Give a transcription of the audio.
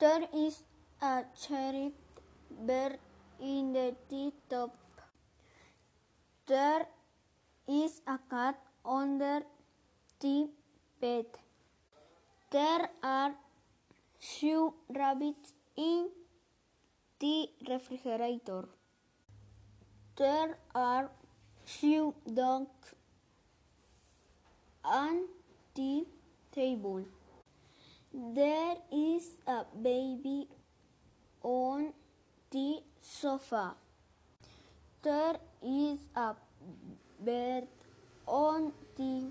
There is a cherry bird in the tea top. There is a cat under the tea bed. There are few rabbits in the refrigerator. There are few dogs on the table. There is baby on the sofa. There is a bird on the.